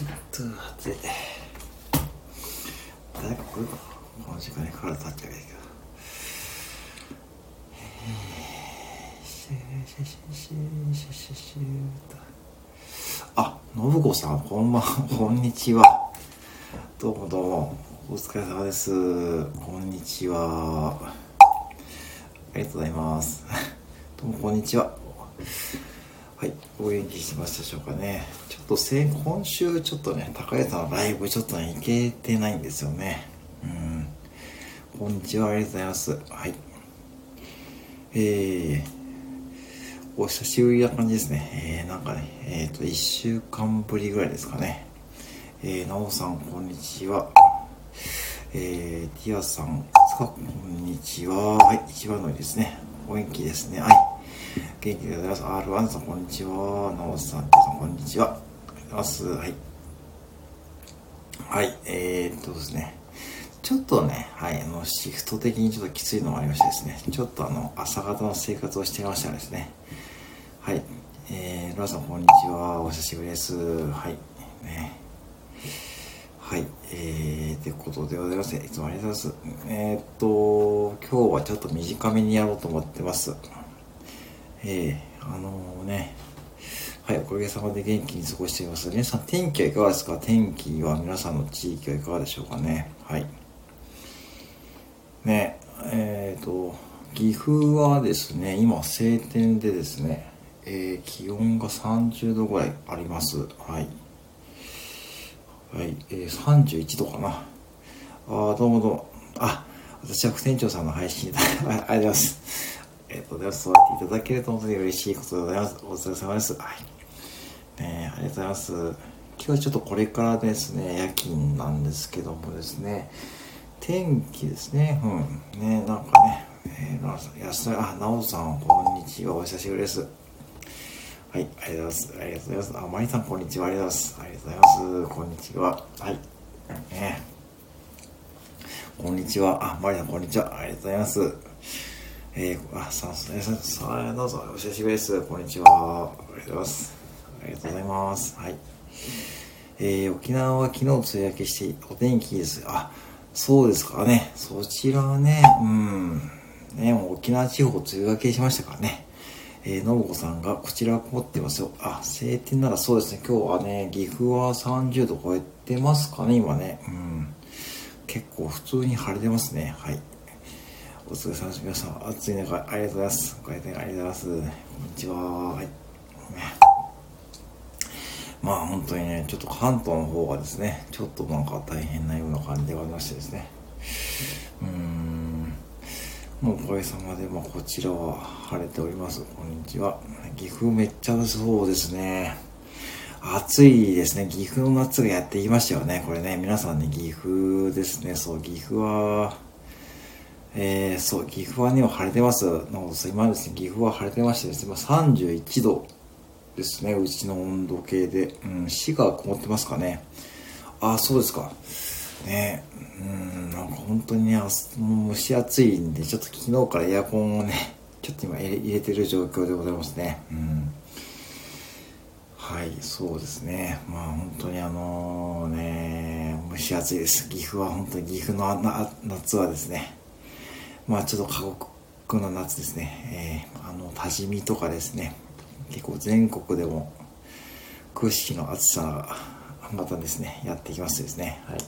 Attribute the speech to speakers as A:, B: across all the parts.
A: ちょっと待って誰か来るかこの時間に体立っちゃうけどシュシュシュシュシュシュシュあ信子さんこんばんこんにちは。どうもどうも。お疲れ様です。こんにちは。ありがとうございます。どうもこんにちは。はいお元気してましたでしょうかね。と先今週ちょっとね高谷さんのライブちょっとね行けてないんですよねうんこんにちはありがとうございますはいえーお久しぶりな感じですね。えー、なんかね、えっ、ー、と、1週間ぶりぐらいですかね。えー、なおさん、こんにちは。えー、ティアさん、こんにちは。はい、一番乗りですね。お元気ですね。はい。元気でございます。R1 さん、こんにちは。なおさん、ティアさん、こんにちは。ます。はい。はい、えー、っとですね。ちょっとね、はい、あの、シフト的にちょっときついのがありましてですね。ちょっとあの、朝方の生活をしてましたらですね。はい。えー、ロアさん、こんにちは。お久しぶりです。はい。ね。はい。えー、ってことでございます。いつもありがとうございます。えー、っと、今日はちょっと短めにやろうと思ってます。えー、あのー、ね。はい、おかげさまで元気に過ごしています。皆さん、天気はいかがですか？天気は皆さんの地域はいかがでしょうかね？はい。ね、えっ、と、岐阜はですね、今晴天でですね、えー、気温が30度ぐらいあります。はい。はい、えー、31度かな。ああ、どうもどうも。あ、私は副店長さんの配信で、ありがとうございます。えっ、と、では、そうやっていただけると本当に嬉しいことでございます。お疲れ様です。はい。ねありがとうございます。今日はちょっとこれからですね、夜勤なんですけどもですね、天気ですね、うん。ねなんかね、えー、安田、あ、なおさん、こんにちは。お久しぶりです。はい、ありがとうございます。ありがとうございます。あ、まりさん、こんにちは。ありがとうございます。ありがとうございます。こんにちは。はい。ねこんにちは。あ、まりさん、こんにちは。ありがとうございます。えー、あ、さん、さん、さん、どうぞ、お久しぶりです。こんにちは。ありがとうございます。ありがとうございます。はい。えー、沖縄は昨日梅雨明けして、お天気です。あ、そうですかね。そちらはね、うん。ね、もう沖縄地方梅雨明けしましたからね。えー、信子さんが、こちらは曇ってますよ。あ、晴天ならそうですね。今日はね、岐阜は30度超えてますかね、今ね。うん。結構普通に晴れてますね。はい。お疲れ様です。皆さん、暑い中、ありがとうございます。ご来店ありがとうございます。こんにちは。はい。まあ本当にね、ちょっと関東の方がですね、ちょっとなんか大変なような感じではありましてですね。うーん。もうおかげさまで、まあ、こちらは晴れております。こんにちは。岐阜めっちゃ暑そうですね。暑いですね。岐阜の夏がやってきましたよね。これね、皆さんね、岐阜ですね。そう、岐阜は、えー、そう、岐阜はね、晴れてます。なの、今ですね、岐阜は晴れてましてですね、今31度ですね、うちの温度計で。うん、市が曇ってますかね。ああ、そうですか。ね。うんなんか本当にね蒸し暑いんでちょっと昨日からエアコンをね ちょっと今入れてる状況でございますね。うん。はいそうですね。まあ本当にあのね蒸し暑いです。岐阜は本当に岐阜の夏はですね。まあちょっと過酷な夏ですね、えー、あの多治見とかですね。結構全国でも屈指の暑さがまたですねやってきましてですねはい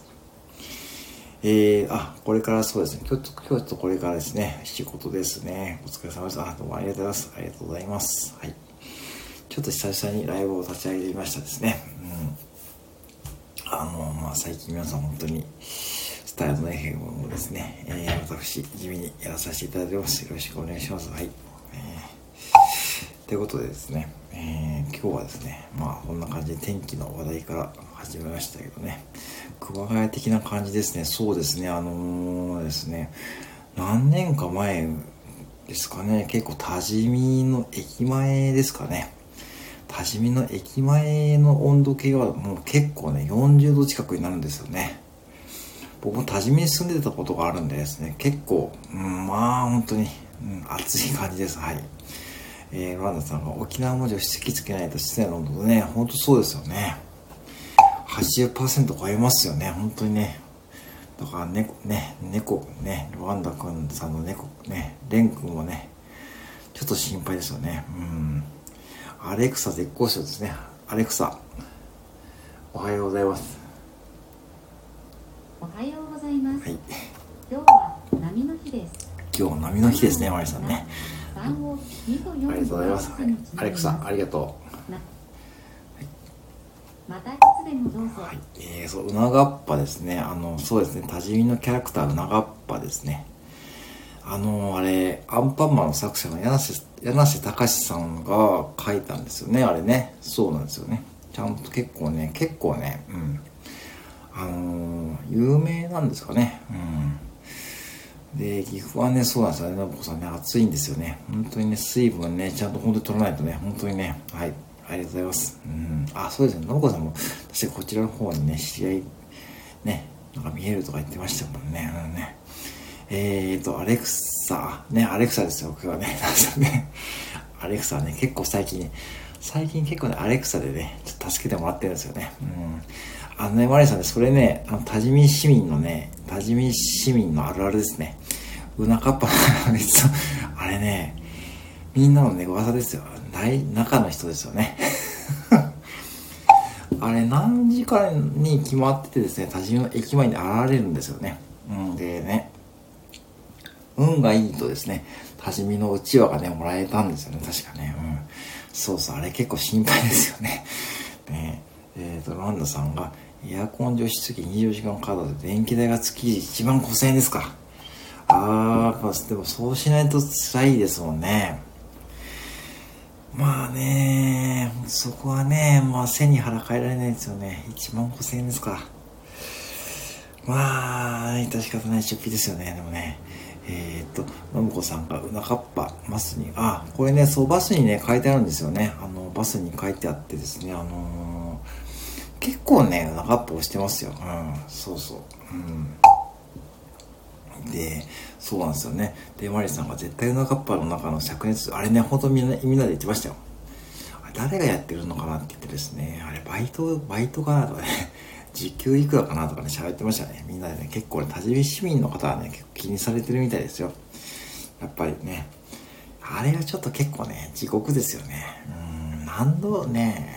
A: えー、あ、これからそうですね。今日、今日とこれからですね、仕事ですね。お疲れ様です。あ、どうもありがとうございます。ありがとうございます。はい。ちょっと久々にライブを立ち上げてみましたですね。うん。あの、まあ、最近皆さん本当に、スタイルの FM もですね、えー、私、地味にやらさせていただいてます。よろしくお願いします。はい。ということでですね、えー、今日はですね、まあ、こんな感じで天気の話題から始めましたけどね、熊谷的な感じですね。そうですね。あのー、ですね、何年か前ですかね、結構多治見の駅前ですかね。多治見の駅前の温度計はもう結構ね、40度近くになるんですよね。僕も多治見に住んでたことがあるんでですね、結構、うん、まあ本当に、うん、暑い感じです。はい。えー、ロランダさんが沖縄文字を引きつけないと室内の温度ね、ほんとそうですよね。8 80%超えますよね、本当にね。だから猫、ね、猫、ね、ルワンダ君さんの猫、ね、レン君もね、ちょっと心配ですよね。うん。アレクサ絶好調ですね。アレクサ、おはようございます。
B: おはようございます。
A: はい。
B: 今日は波の日です。
A: 今日波の日ですね、マリさんね。ありがとうございます。はい、アレクサ、ありがとう。
B: またいつでもどうぞ。はい、
A: えー、そう、うながっぱですね。あの、そうですね、多治見のキャラクター、うながっぱですね。あの、あれ、アンパンマンの作者の柳瀬、柳瀬隆さんが書いたんですよね、あれね。そうなんですよね。ちゃんと結構ね、結構ね、うん。あのー、有名なんですかね。うん。で、岐阜はね、そうなんですよね、信子さんね、暑いんですよね。本当にね、水分ね、ちゃんと本当に取らないとね、本当にね、はい。ありがとうございます。うん。あ、そうですね。信子さんも、確かこちらの方にね、知り合、ね、なんか見えるとか言ってましたもんね。うんね。えーと、アレクサ、ね、アレクサですよ、僕はね。ねアレクサね、結構最近ね、最近結構ね、アレクサでね、ちょっと助けてもらってるんですよね。うん。あのね、マリさんね、それね、あの、多治見市民のね、多治見市民のあるあるですね。うなかっぱのあれね、みんなのね、噂ですよ。大、中の人ですよね。あれ、何時間に決まっててですね、多治見の駅前に現れるんですよね。うん、でね、運がいいとですね、多治見のうちわがね、もらえたんですよね、確かね。うん。そうそう、あれ結構心配ですよね。ねえっ、ー、と、ランダさんが、エアコン除湿機24時間カードで電気代が月1万5000円ですか。あー、でもそうしないと辛いですもんね。まあね、そこはね、まあ背に腹変えられないですよね。1万5000円ですか。まあ、致し方ない出費ですよね、でもね。えー、っと、のむこさんが、うなかっぱ、バスに、あ、これね、そう、バスにね、書いてあるんですよね。あの、バスに書いてあってですね、あのー、結構ね、うなかっぱをしてますよ。うん、そうそう。うん。で、そうなんですよね。で、マリさんが絶対うなかっぱの中の灼熱、あれね、ほんとみんな、みんなで言ってましたよ。誰がやってるのかなって言ってですね、あれ、バイト、バイトかなとかね。時給いくらかなとかね、喋ってましたね。みんなでね、結構ね、多治見市民の方はね、結構気にされてるみたいですよ。やっぱりね、あれがちょっと結構ね、地獄ですよね。うん、何度ね、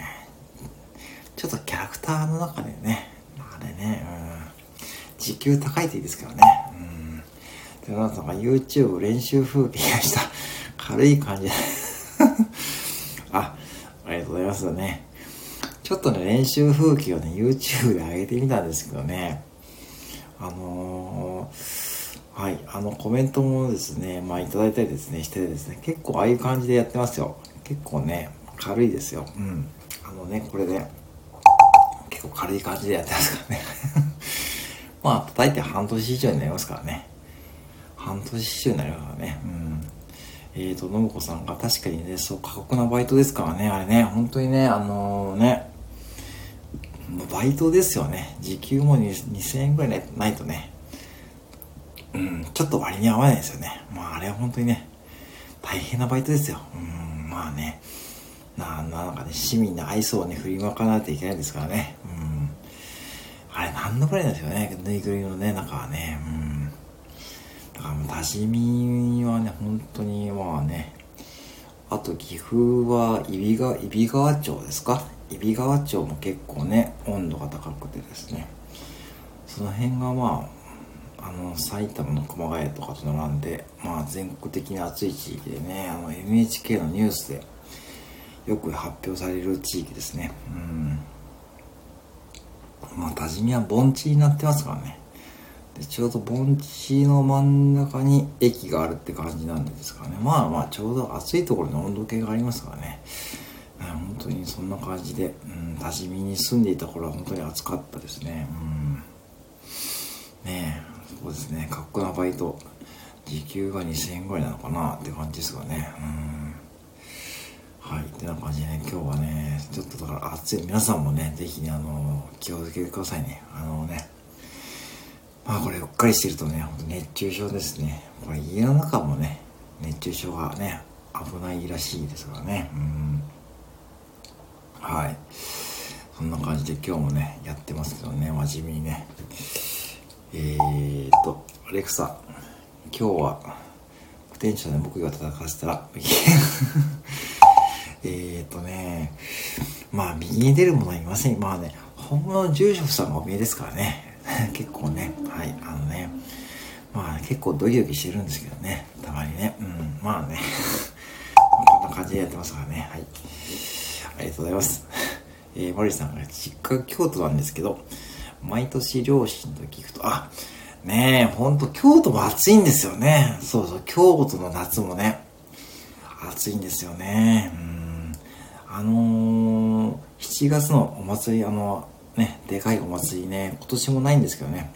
A: ちょっとキャラクターの中でね、あれね、うん、時給高いといいですけどね。で、皆さんが YouTube 練習風景がした 軽い感じあ、ありがとうございますね。ちょっとね、練習風景をね、YouTube で上げてみたんですけどね、あのー、はい、あの、コメントもですね、まあ、いただいたりですね、してですね、結構ああいう感じでやってますよ。結構ね、軽いですよ。うん。あのね、これで、結構軽い感じでやってますからね。まあ、叩いて半年以上になりますからね。半年以上になりますからね。うん。えーと、信子さんが確かにね、そう、過酷なバイトですからね、あれね、本当にね、あのー、ね、バイトですよね。時給も2000円ぐらいないとね、うん、ちょっと割に合わないですよね。まああれは本当にね、大変なバイトですよ。うん、まあね、ななんかね、市民の愛想をね、振りまかないといけないですからね。うん。あれ何度ぐらいなんですよね、ぬいぐるみのね、中はね。うん。からもう、多治見はね、本当にまあね、あと岐阜は揖斐川、揖斐川町ですか？揖斐川町も結構ね温度が高くてですね。その辺がまああの埼玉の熊谷とかと並んでまあ全国的に暑い地域でねあの NHK のニュースでよく発表される地域ですね。うん。まあ多治見は盆地になってますからね。でちょうど盆地の真ん中に駅があるって感じなんですかねまあまあちょうど暑いところに温度計がありますからね本当にそんな感じで、うん、多治見に住んでいた頃は本当に暑かったですね。うん。ねえ、そうですね、かっこなバイト。時給が2000円ぐらいなのかなって感じですがね。うん。はい。ってな感じでね、今日はね、ちょっとだから暑い。皆さんもね、ぜひね、あの、気をつけてくださいね。あのね、まあこれうっかりしてるとね、ほんと熱中症ですね。これ家の中もね、熱中症がね、危ないらしいですからね。うん。はい。そんな感じで今日もね、やってますけどね、真面目にね。えーと、アレクサ、今日は、ポテンシャルで僕が戦わせたら、えーとね、まあ、右に出るものはいません。まあね、本物の住職さんがお見えですからね。結構ね、はい、あのね、まあ結構ドキドキしてるんですけどね、たまにね、うん、まあね、こんな感じでやってますからね、はい。ありがとうございます。えー、マリさんが実家京都なんですけど、毎年両親と聞くと、あ、ねえ、ほんと京都も暑いんですよね。そうそう、京都の夏もね、暑いんですよね。うん。あのー、7月のお祭り、あの、ね、でかいお祭りね、今年もないんですけどね。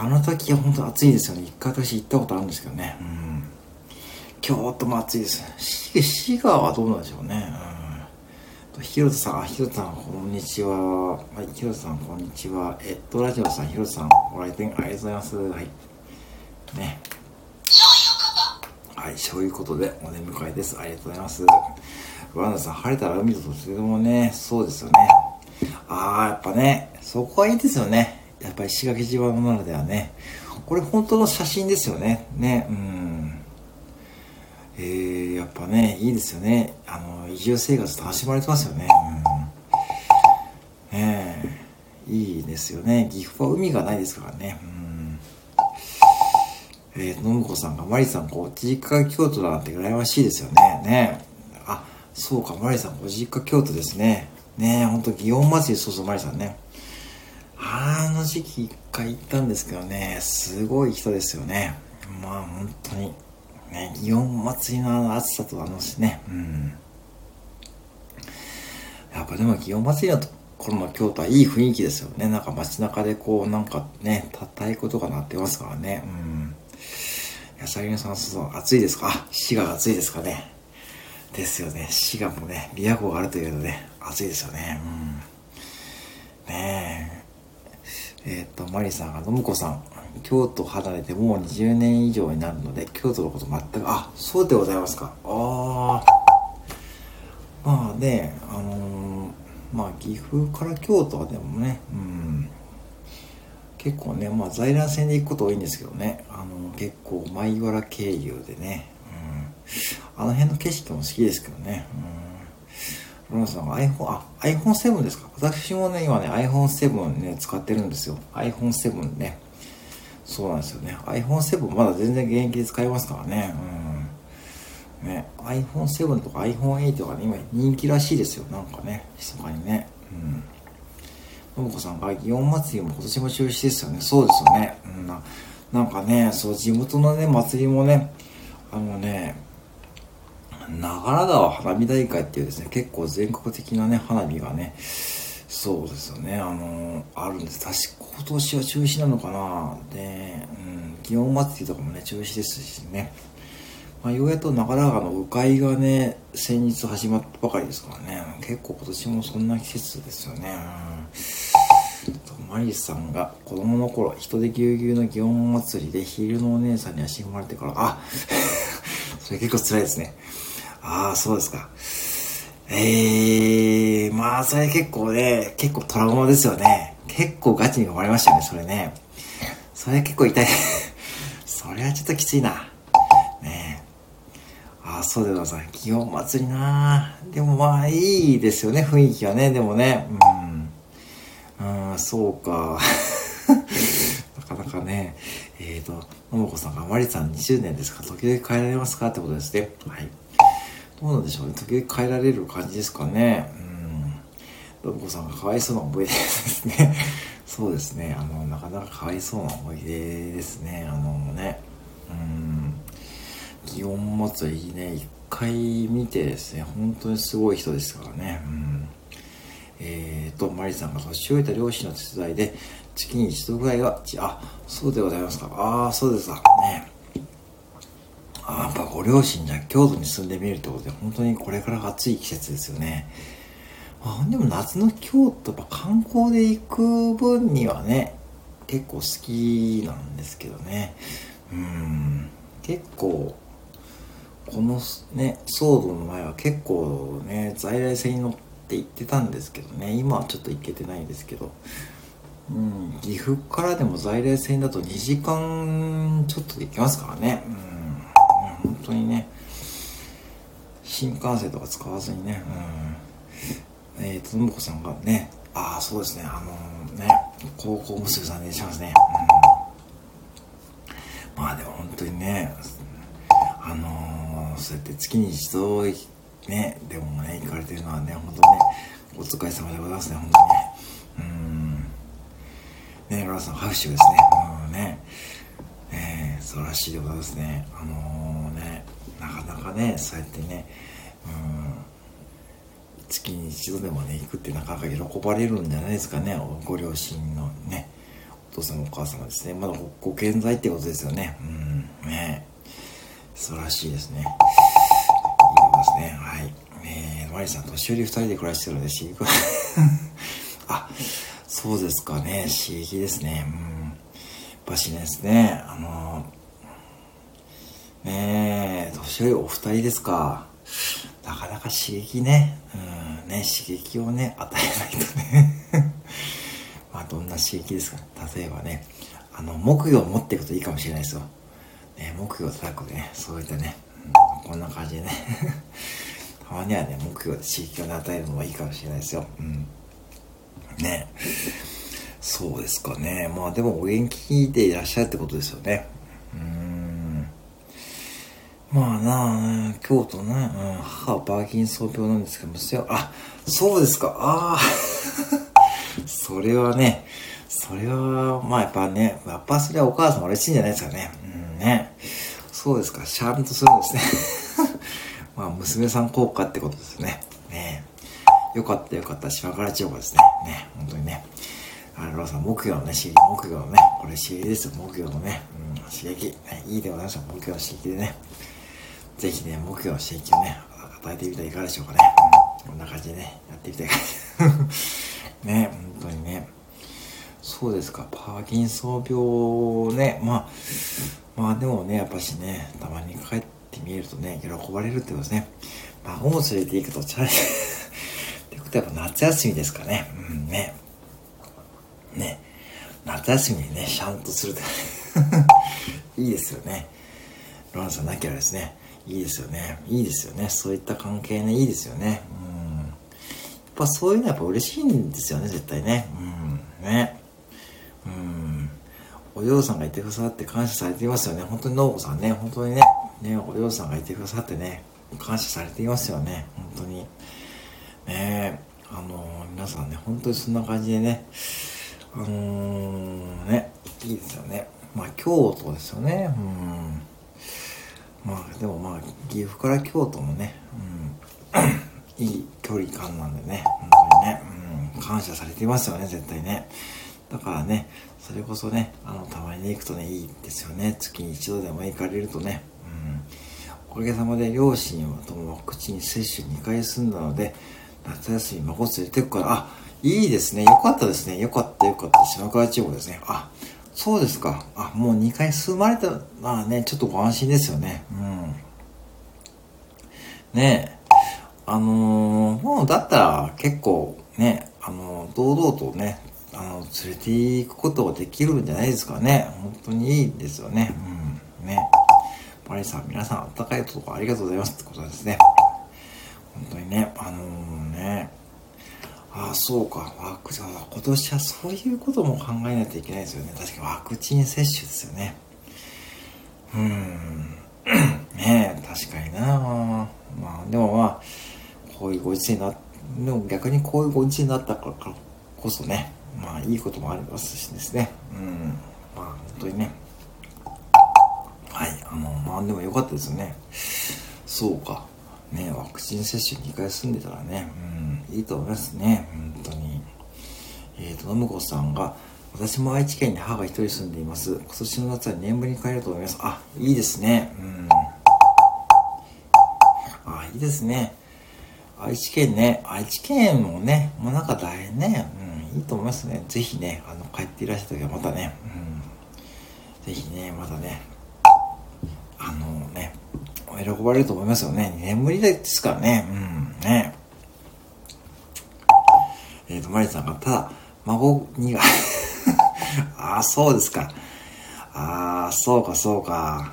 A: あの時は本当暑いですよね。一回私行ったことあるんですけどね。うん。京都も暑いです。滋賀はどうなんでしょうね。うん。ひろとさん、あ、ひろとさん、こんにちは。はい、ひろとさん、こんにちは。えっと、ラジオさん、ひろとさん、ご来店ありがとうございます。はい。ね。はい、そういうことで、お出迎えです。ありがとうございます。ワンダさん、晴れたら海ととてもね、そうですよね。ああ、やっぱね、そこはいいですよね。やっぱり石垣島のならではね。これ本当の写真ですよね。ね、うん。えー、やっぱね、いいですよね。あの、移住生活楽しまれてますよね。うん。ねえいいですよね。岐阜は海がないですからね。うん。えー、のむこさんが、マリさん、こう、実家京都だなんて羨ましいですよね。ねあ、そうか、マリさん、ご実家京都ですね。ねえ、ほんと、祇園祭、そうそう、マリさんね。あの時期一回行ったんですけどね、すごい人ですよね。まあ、本当に。ね、祇園祭のあの暑さとあのね、うん。やっぱでも祇園祭りの頃の京都はいい雰囲気ですよね。なんか街中でこう、なんかね、太鼓とか鳴ってますからね。うん。やさぎのさん、そうそう、暑いですか？あ、滋賀が暑いですかね？ですよね。滋賀もね、琵琶湖があるというので、暑いですよね。うん。ねえ。えっ、と、マリさんが、のむこさん、京都離れてもう20年以上になるので、京都のこと全く、あ、そうでございますか。ああ。まあね、あのー、まあ岐阜から京都はでもね、うん。結構ね、まあ在来線で行くこと多いんですけどね、あの結構米原経由でね、うん。あの辺の景色も好きですけどね、うん。ロナさんが iPhone、あ、iPhone7 ですか？私もね、今ね、iPhone7 ね、使ってるんですよ。iPhone7 ね。そうなんですよね。iPhone7 まだ全然現役で使えますからね。うん。ね、iPhone7 とか iPhone8 がね、今人気らしいですよ。なんかね、密かにね。うん。のぶこさんが、祇園祭りも今年も中止ですよね。そうですよね。うんな、なんかね、そう、地元のね、祭りもね、あのね、長良川花火大会っていうですね、結構全国的なね、花火がね、そうですよね、あの、あるんです。確か今年は中止なのかなで、うん、祇園祭とかもね、中止ですしね。まあ、ようやっと長良川の鵜飼がね、先日始まったばかりですからね、結構今年もそんな季節ですよね。うん、マリさんが子供の頃、人でぎゅうぎゅうの祇園祭りでヒールのお姉さんに足踏まれてから、あ それ結構辛いですね。ああ、そうですか。ええー、まあ、それ結構ね、結構トラウマですよね。結構ガチに思われましたね、それね。それ結構痛い。それはちょっときついな。ねああ、そうでございます。祇園祭りなでもまあ、いいですよね、雰囲気はね。でもね、うん。うん、そうか。なかなかね、えっ、ー、と、ももこさんが、まりさん20年ですか時々帰られますか？ってことですね。はい。どうなんでしょうね。時々帰られる感じですかね。うん。ロボコさんがかわいそうな思い出ですね。そうですね。あの、なかなかかわいそうな思い出ですね。あのね。うん。祇園祭りね、一回見てですね、本当にすごい人ですからね。うん。えーと、マリさんが年老いた両親の手伝いで、月に一度ぐらいは、あ、そうでございますか。ああ、そうですか。ね。あやっぱご両親じゃ京都に住んでみるってことで本当にこれから暑い季節ですよね。あでも夏の京都やっぱ観光で行く分にはね結構好きなんですけどね。うん結構このね騒動の前は結構ね在来線に乗って言ってたんですけどね。今はちょっと行けてないんですけど。うん岐阜からでも在来線だと2時間ちょっとで行きますからね。うん。当にね新幹線とか使わずにねうん。えーとともこさんがねああそうですねあのー、ね高校娘さんでしますね。うん。まあでも本当にねあのー、そうやって月に一度ねでもね行かれてるのはね本当にねお疲れ様でございますね本当にね。うん。ねロラさん拍手ですね。うんね。ね素晴らしいでございますね。あの、かねそうやってね。うん。月に一度でもね行くってなかなか喜ばれるんじゃないですかね。ご両親のねお父様お母様ですね。まだご健在ってことですよね。うん。ね。素晴らしいですね。いいことですね。はい。えー、マリさん年寄り二人で暮らしてるので飼育 あそうですかね。刺激ですね。うん。やっぱしですねあのねえ年寄りお二人ですかなかなか刺激ね、うん、ね、刺激をね、与えないとね。まあ、どんな刺激ですか例えばね、あの、木魚を持っていくといいかもしれないですよ。ね、木魚を叩くね、そういったね、うん、こんな感じでね。たまにはね、木魚で刺激を、与えるのもいいかもしれないですよ。うん。ね。そうですかね。まあ、でもお元気でいらっしゃるってことですよね。うんまあなあ、京都ね、うん、母はパーキンソン病なんですけども、あ、そうですか、ああ、それはね、それは、まあやっぱね、やっぱそれはお母さん嬉しいんじゃないですかね。うんね。そうですか、シャーンとするんですね。まあ娘さん効果ってことですね。ねよかったよかった、島から千代子ですね。ね、本当にね。あの、ローさん、木曜のね、刺激、木曜のね、これ刺激ですよ、木曜のね、うん、刺激。ね、いいでございました、木曜の刺激でね。ぜひね、目標の刺激をね、与えてみてはいかがでしょうかね。こんな感じでね、やってみたい ね、本当にね。そうですか、パーキンソン病ね、まあ、まあでもね、やっぱしね、たまに帰ってみるとね、喜ばれるってことですね。孫を連れて行くと、チャレンジってことはやっぱ夏休みですかね。うんね。ね。夏休みにね、シャンとすると いいですよね。ロナさんなきゃですね。いいですよね。いいですよね。そういった関係ね、いいですよね。うん。やっぱそういうのはやっぱ嬉しいんですよね、絶対ね。うん。ね。うん。お嬢さんがいてくださって感謝されていますよね。本当に農子さんね、本当にね、ね、お嬢さんがいてくださってね、感謝されていますよね。本当に。ねあのー、皆さんね、本当にそんな感じでね、あのー、ね、いいですよね。まあ、京都ですよね。うん。まあでもまあ岐阜から京都もね、うん、いい距離感なんでね本当にね、うん、感謝されていますよね絶対ね。だからねそれこそねあのたまに行くとねいいですよね。月に一度でも行かれるとね、うん、おかげさまで両親はともワクチン接種2回済んだので夏休み孫連れてくからあいいですね。よかったですね。よかった。よかった。島川地方ですね。あそうですか。あ、もう2回進まれた、まあね、ちょっとご安心ですよね。うん。ねえ。あのー、もうだったら結構ね、あのー、堂々とね、あの、連れて行くことができるんじゃないですかね。本当にいいですよね。うん。ね。パリさん、皆さん、あったかいとこありがとうございますってことですね。本当にね、あのー、ね、ああ、そうか。ワクチン、今年はそういうことも考えないといけないですよね。確かワクチン接種ですよね。うーん。ねえ、確かにな。まあ、でもまあ、こういうご時世にな、でも逆にこういうご時世になったからこそね、まあいいこともありますしですね。うん。まあ本当にね。はい、あの、まあでもよかったですよね。そうか。ね、ワクチン接種2回済んでたらね、うん、いいと思いますね、本当に。えっ、ー、と、信子さんが、私も愛知県に母が一人住んでいます。今年の夏は年ぶりに帰ると思います。あ、いいですね。うん。あ、いいですね。愛知県ね、愛知県もね、もうなんか大変ね、うん、いいと思いますね。ぜひね、あの、帰っていらしゃる時はまたね、うん、ぜひね、また、ね、喜ばれると思いますよね。2年ぶりですからね。うん、ね。えっ、と、マリさんが、ただ、孫にが ああ、そうですか。ああ、そうか、そうか。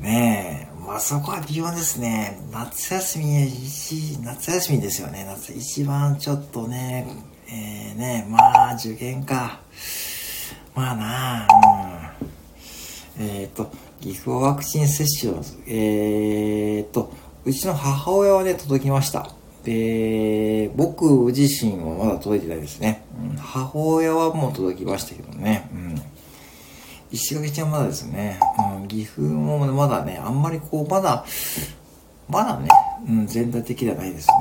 A: ねえ、まあそこは微妙ですね。夏休み、夏休みですよね。夏、一番ちょっとね、えー、ね、まあ受験か。まあなあ、うん。えっ、ー、と、岐阜ワクチン接種を、えっ、と、うちの母親はね、届きました。で、僕自身はまだ届いてないですね。うん、母親はもう届きましたけどね。うん。石垣ちゃんまだですね。うん、岐阜もまだね、あんまりこう、まだ、まだね、うん、全体的ではないですね。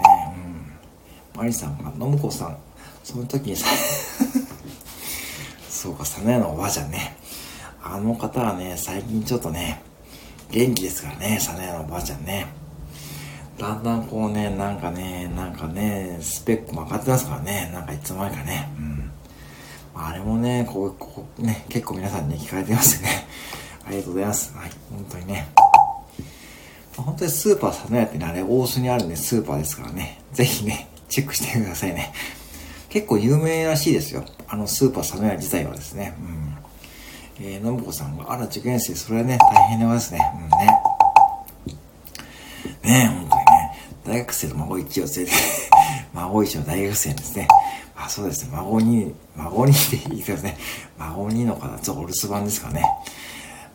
A: うん。マリさんが、信子さん、その時にさ、そうか、サナヤのおばあちゃんね。あの方はね、最近ちょっとね、元気ですからね、サナヤのおばあちゃんね。だんだんこうね、なんかね、なんかね、スペックも上がってますからね、なんかいつの間にかね。うん。あれもね、こう、こうね、結構皆さんに聞かれてますね。ありがとうございます。はい、本当にね。本当にスーパーサノヤってね、あれ大須にあるね、スーパーですからね。ぜひね、チェックしてくださいね。結構有名らしいですよ。あのスーパーサノヤ自体はですね。うん。えー、のぶこさんが、あら、受験生、それはね、大変でございますね。うんね。ねえ、本当にね。大学生の孫一を連れて 孫一の大学生ですね。あ、そうですね。孫に、孫にって言いますね。孫にのかなちょっとお留守番ですかね。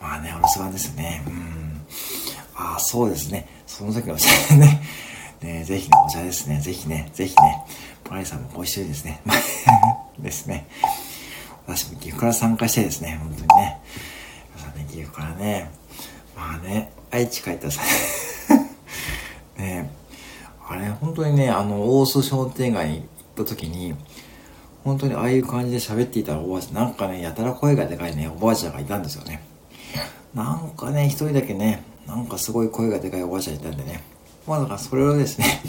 A: まあね、お留守番ですね。うん。あ、そうですね。その時のお茶ね。ねぜひね、お茶ですね。ぜひね、ぜひね。パリさんもご一緒にですね。ですね。私も岐阜から参加してですね、本当にね。皆さね、岐阜からね。まあね、愛知帰ったさ、ねあれ、本当にね、あの、大須商店街に行った時に、本当にああいう感じで喋っていたらおばあちゃん、なんかね、やたら声がでかいね、おばあちゃんがいたんですよね。なんかね、一人だけね、なんかすごい声がでかいおばあちゃんいたんでね。まあだからそれをですね、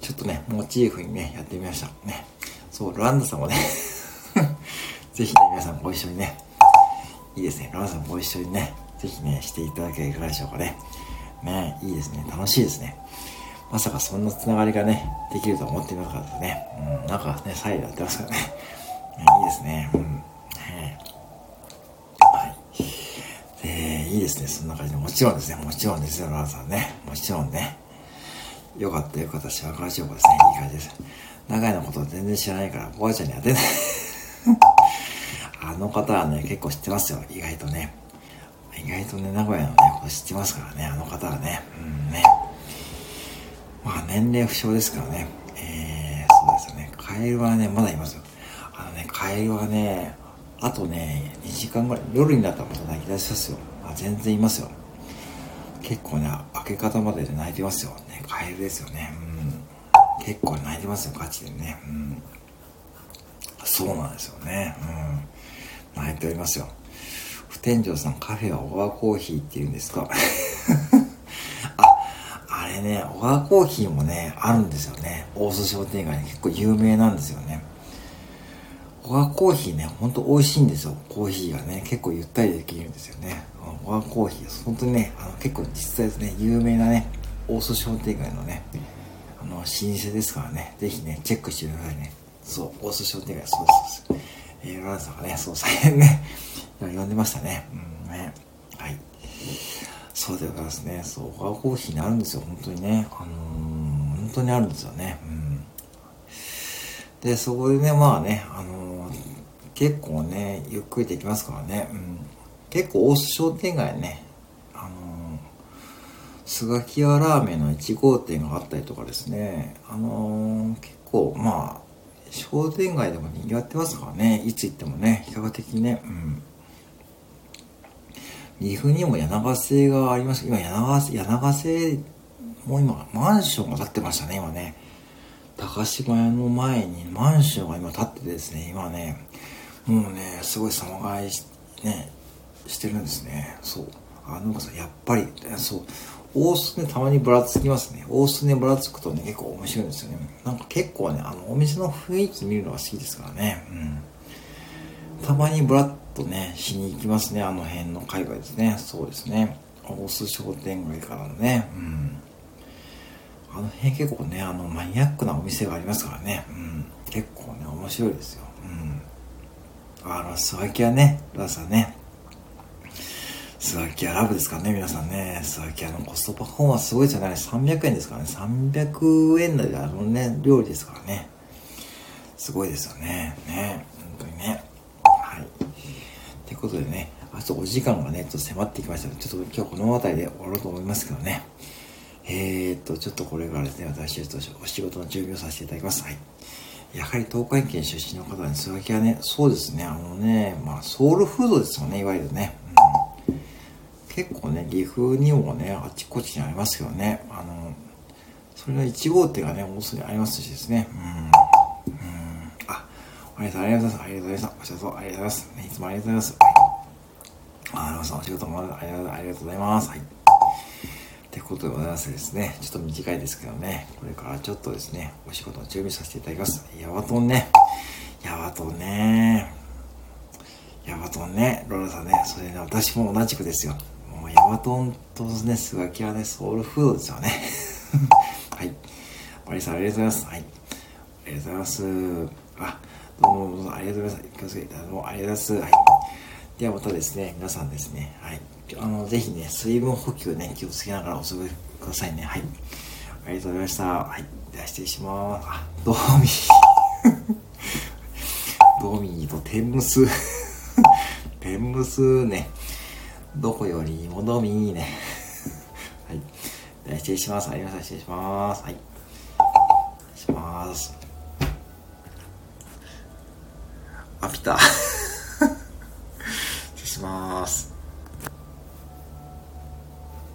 A: ちょっとね、モチーフにね、やってみました。ね。そう、ランダさんもねぜひね、皆さんご一緒にね、いいですね、ランダさんご一緒にね、ぜひね、していただけいかがでしょうかね。ね、いいですね、楽しいですね。まさかそんなつながりがね、できると思ってなかったね。うん、なんかね、サイドやってますからね。いいですね。うん。はい。で、いいですね、そんな感じで。もちろんですね、もちろんですよ、ランさんね。もちろんね。よかったよかった、しわからしようですね。いい感じです。長井のこと全然知らないから、おばあちゃんに当てない。あの方はね、結構知ってますよ、意外とね。意外とね、名古屋のね、こと知ってますからね、あの方はね。うんね。まあ年齢不詳ですからね。えー、そうですよね。カエルはね、まだいますよ。あのね、カエルはね、あとね、2時間ぐらい、夜になったらまた泣き出しますよ。あ全然いますよ。結構ね、明け方までで泣いてますよ。ね、カエルですよね。うん。結構泣いてますよ、ガチでね。うん。そうなんですよね。うん。泣いておりますよ。不天井さん、カフェはオアコーヒーって言うんですか？あ、あれね、小川コーヒーもね、あるんですよね。大須商店街に結構有名なんですよね。小川コーヒーね、ほんと美味しいんですよ。コーヒーがね、結構ゆったりできるんですよね。小川コーヒー、本当にね、あの結構実際ですね、有名なね、大須商店街のね、あの、老舗ですからね、ぜひね、チェックしてくださいね。そう、大須商店街、そうですそうです。えー、ランさんがね、そう、大変ね、呼んでましたね。うん、ね。はい。そうでございますね。そう、オアコーヒーにあるんですよ、本当にね。あのー、本当にあるんですよね。うん。で、そこでね、まあね、あのー、結構ね、ゆっくりできますからね。うん。結構大須商店街ね、あのー、スガキ屋ラーメンの1号店があったりとかですね、あの結構、まあ、商店街でも賑わってますからね、いつ行ってもね、比較的ね、うん。岐阜にも柳ヶ瀬があります。今柳ヶ瀬、柳ヶ瀬、もう今、マンションが建ってましたね、今ね。高島屋の前にマンションが今建っててですね、今ね、もうね、すごい様変わりし、ね、してるんですね。そう。あのさん、やっぱり、そう、大須ね、たまにぶらつきますね。大須ね、ぶらつくとね、結構面白いんですよね。なんか結構ね、あの、お店の雰囲気見るのが好きですからね。うん。たまにぶらっとね、しに行きますね、あの辺の海外ですね。そうですね。大須商店街からのね、うん。あの辺結構ね、あの、マニアックなお店がありますからね。うん。結構ね、面白いですよ。うん。あの、スワキアね、ラさんね。スワキアラブですからね、皆さんね。スワキアのコストパフォーマンスすごいですよね。300円ですからね。300円台であのね、料理ですからね。すごいですよね。ね。本当にね。はい。ってことでね、あとお時間がね、ちょっと迫ってきましたので、ちょっと今日この辺りで終わろうと思いますけどね。えー、っと、ちょっとこれからですね、私とお仕事の準備をさせていただきます。はい。やはり東海県出身の方に素焼きはね、そうですね、あのね、まあ、ソウルフードですよね、いわゆるね。うん、結構ね、岐阜にもね、あちこちにありますけどね、あの、それの1号店がね、大須にありますしですね、うん。うん、あ、ありがとうございます。ありがとうございます。お仕事ありがとうございます。いつもありがとうございます。はい。あ、あのさん、お仕事もありがとうございます。はい。ってことでございますですね。ちょっと短いですけどね。これからちょっとですね、お仕事の準備させていただきます。ヤバトンね。ヤバトンね。ヤバトンね。ローラさんね。それね、私も同じくですよ。もうヤバトンとね、スガキはね、ソウルフードですよね。はい。マリさん、ありがとうございます。はい。ありがとうございます。あ、どうもどうもありがとうございます。気をつけて、どうもありがとうございます。はい。ではまたですね、皆さんですね、はい。あの、ぜひね、水分補給ね、気をつけながらお過ごしくださいね。はい。ありがとうございました。はい。では失礼します。あ、ドーミー。ドーミーと天むす。天むすね。どこよりもドミーね。はい。失礼します。ありがとうございます。失礼します。はい。失礼します。あ、ピタ。ー。